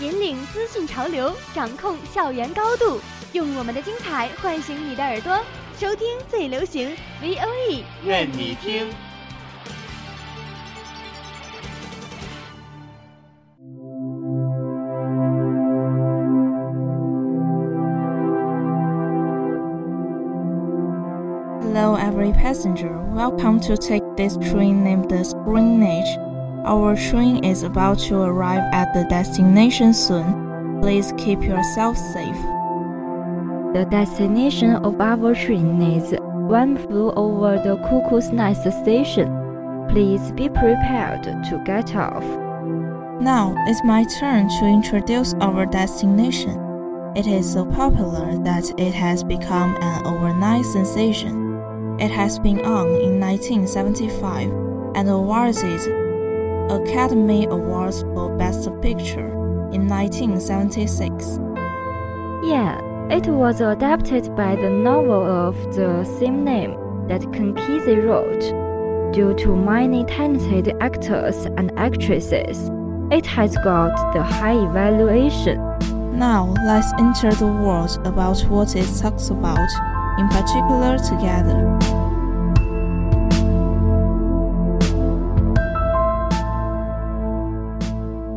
引领资讯潮流，掌控校园高度，用我们的精彩唤醒你的耳朵，收听最流行 V O E，愿你听。Hello, every passenger. Welcome to take this train named the Spring Age. Our train is about to arrive at the destination soon. Please keep yourself safe. The destination of our train is One Flew Over the Cuckoo's Nest station. Please be prepared to get off. Now it's my turn to introduce our destination. It is so popular that it has become an overnight sensation. It has been on in 1975 and awarded Academy Awards for Best Picture in 1976. Yeah, it was adapted by the novel of the same name that Kesey wrote. Due to many talented actors and actresses, it has got the high evaluation. Now let's enter the world about what it talks about, in particular together.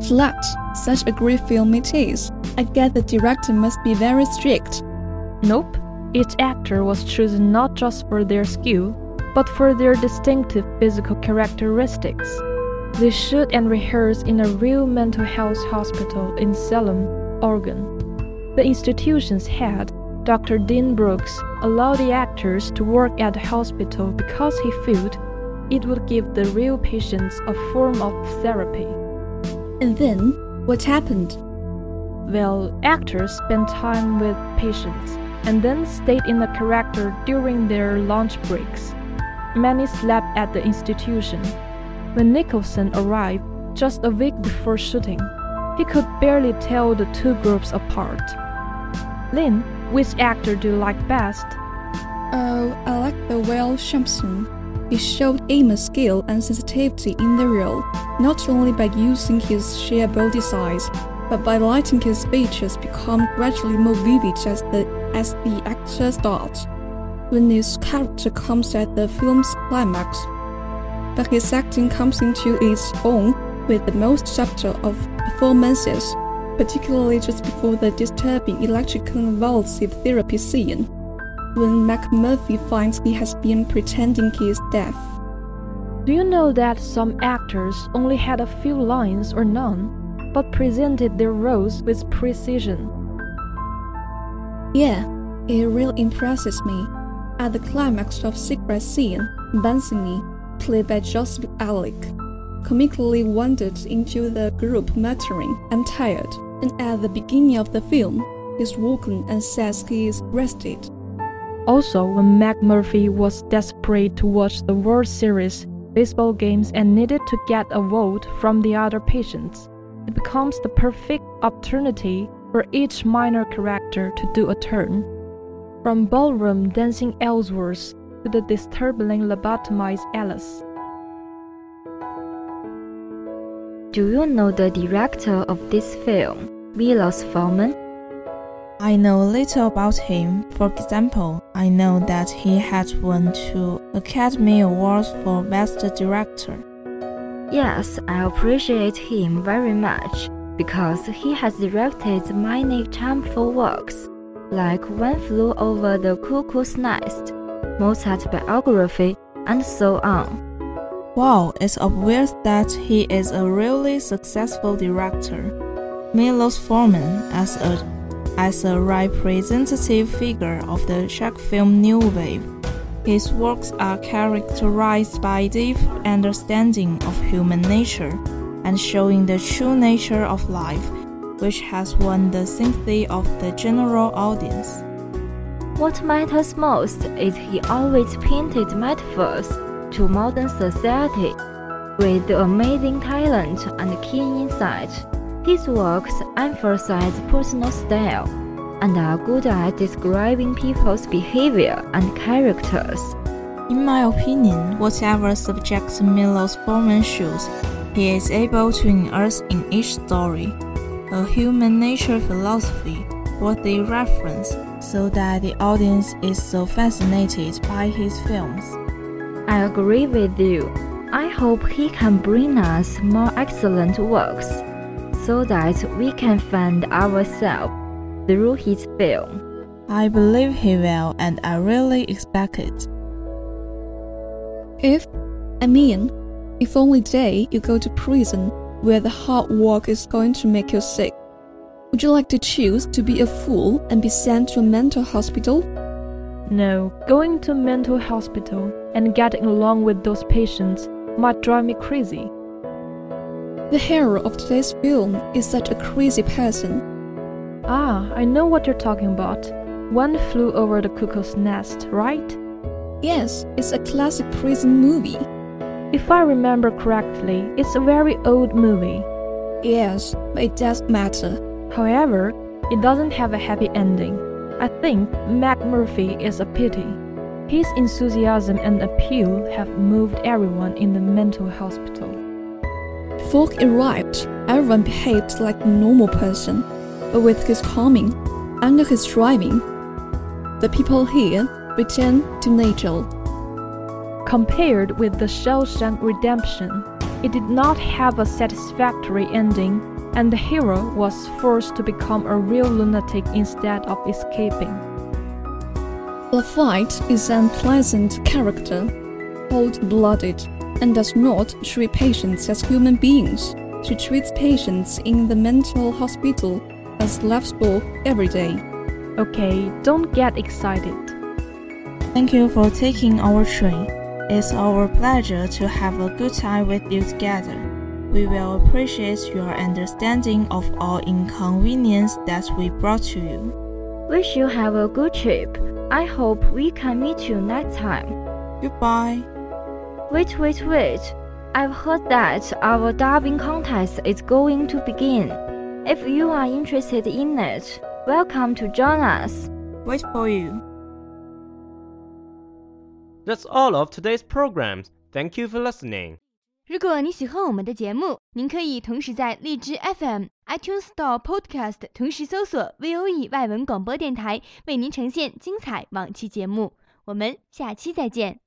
Flat, such a great film it is. I guess the director must be very strict. Nope, each actor was chosen not just for their skill, but for their distinctive physical characteristics. They shoot and rehearse in a real mental health hospital in Salem, Oregon. The institution's head, Dr. Dean Brooks, allowed the actors to work at the hospital because he felt it would give the real patients a form of therapy. And then, what happened? Well, actors spent time with patients and then stayed in the character during their lunch breaks. Many slept at the institution. When Nicholson arrived just a week before shooting, he could barely tell the two groups apart. Lin, which actor do you like best? Oh, I like the Will Sampson. He showed immense skill and sensitivity in the role, not only by using his sheer body size, but by letting his features become gradually more vivid as the as the actor starts. When his character comes at the film's climax, but his acting comes into its own with the most subtle of performances, particularly just before the disturbing electroconvulsive therapy scene, when McMurphy finds he has been pretending he is deaf. Do you know that some actors only had a few lines or none, but presented their roles with precision? Yeah, it really impresses me. At the climax of Secret Scene, Bancini, played by Joseph Elic, comically wandered into the group muttering, I'm tired, and at the beginning of the film, he's woken and says he is rested. Also, when McMurphy was desperate to watch the World Series baseball games and needed to get a vote from the other patients, it becomes the perfect opportunity for each minor character to do a turn. From ballroom dancing Ellsworth to the disturbingly lobotomized Ellis. Do you know the director of this film, Milos Forman? I know little about him. For example, I know that he had won two Academy Awards for Best Director. Yes, I appreciate him very much because he has directed many charmful works, like One Flew Over the Cuckoo's Nest, Mozart Biography, and so on. Wow, it's obvious that he is a really successful director. Milos Forman, as a as a representative figure of the Czech film New Wave, his works are characterized by deep understanding of human nature and showing the true nature of life. which has won the sympathy of the general audience. What matters most is he always painted metaphors to modern society. With amazing talent and keen insight, his works emphasize personal style and are good at describing people's behavior and characters. In my opinion, whatever subject Milos Forman shows, he is able to unearth in each story a human nature philosophy worthy reference so that the audience is so fascinated by his films. I agree with you. I hope he can bring us more excellent works so that we can find ourselves through his film. I believe he will, and I really expect it. If, I mean, if only day you go to prison where the hard work is going to make you sick, would you like to choose to be a fool and be sent to a mental hospital? No, going to a mental hospital and getting along with those patients might drive me crazy. The hero of today's film is such a crazy person. Ah, I know what you're talking about. One flew over the cuckoo's nest, right? Yes, it's a classic prison movie. If I remember correctly, it's a very old movie. Yes, but it does matter. However, it doesn't have a happy ending. I think McMurphy is a pity. His enthusiasm and appeal have moved everyone in the mental hospital. He arrived, everyone behaved like a normal person, but with his coming, under his driving, the people here returned to nature. Compared with the Shawshank Redemption, it did not have a satisfactory ending, and the hero was forced to become a real lunatic instead of escaping. Lafayette is an unpleasant character, cold-blooded, and does not treat patients as human beings. She treats patients in the mental hospital as livestock every day. Okay, don't get excited. Thank you for taking our train. It's our pleasure to have a good time with you together. We will appreciate your understanding of our inconvenience that we brought to you. Wish you have a good trip. I hope we can meet you next time. Goodbye. Wait, wait, wait. I've heard that our dubbing contest is going to begin. If you are interested in it, welcome to join us. Wait for you. That's all of today's programs. Thank you for listening. 如果你喜欢我们的节目，您可以同时在荔枝 FM、iTunes Store、Podcast 同时搜索 VOE 外文广播电台，为您呈现精彩往期节目。我们下期再见。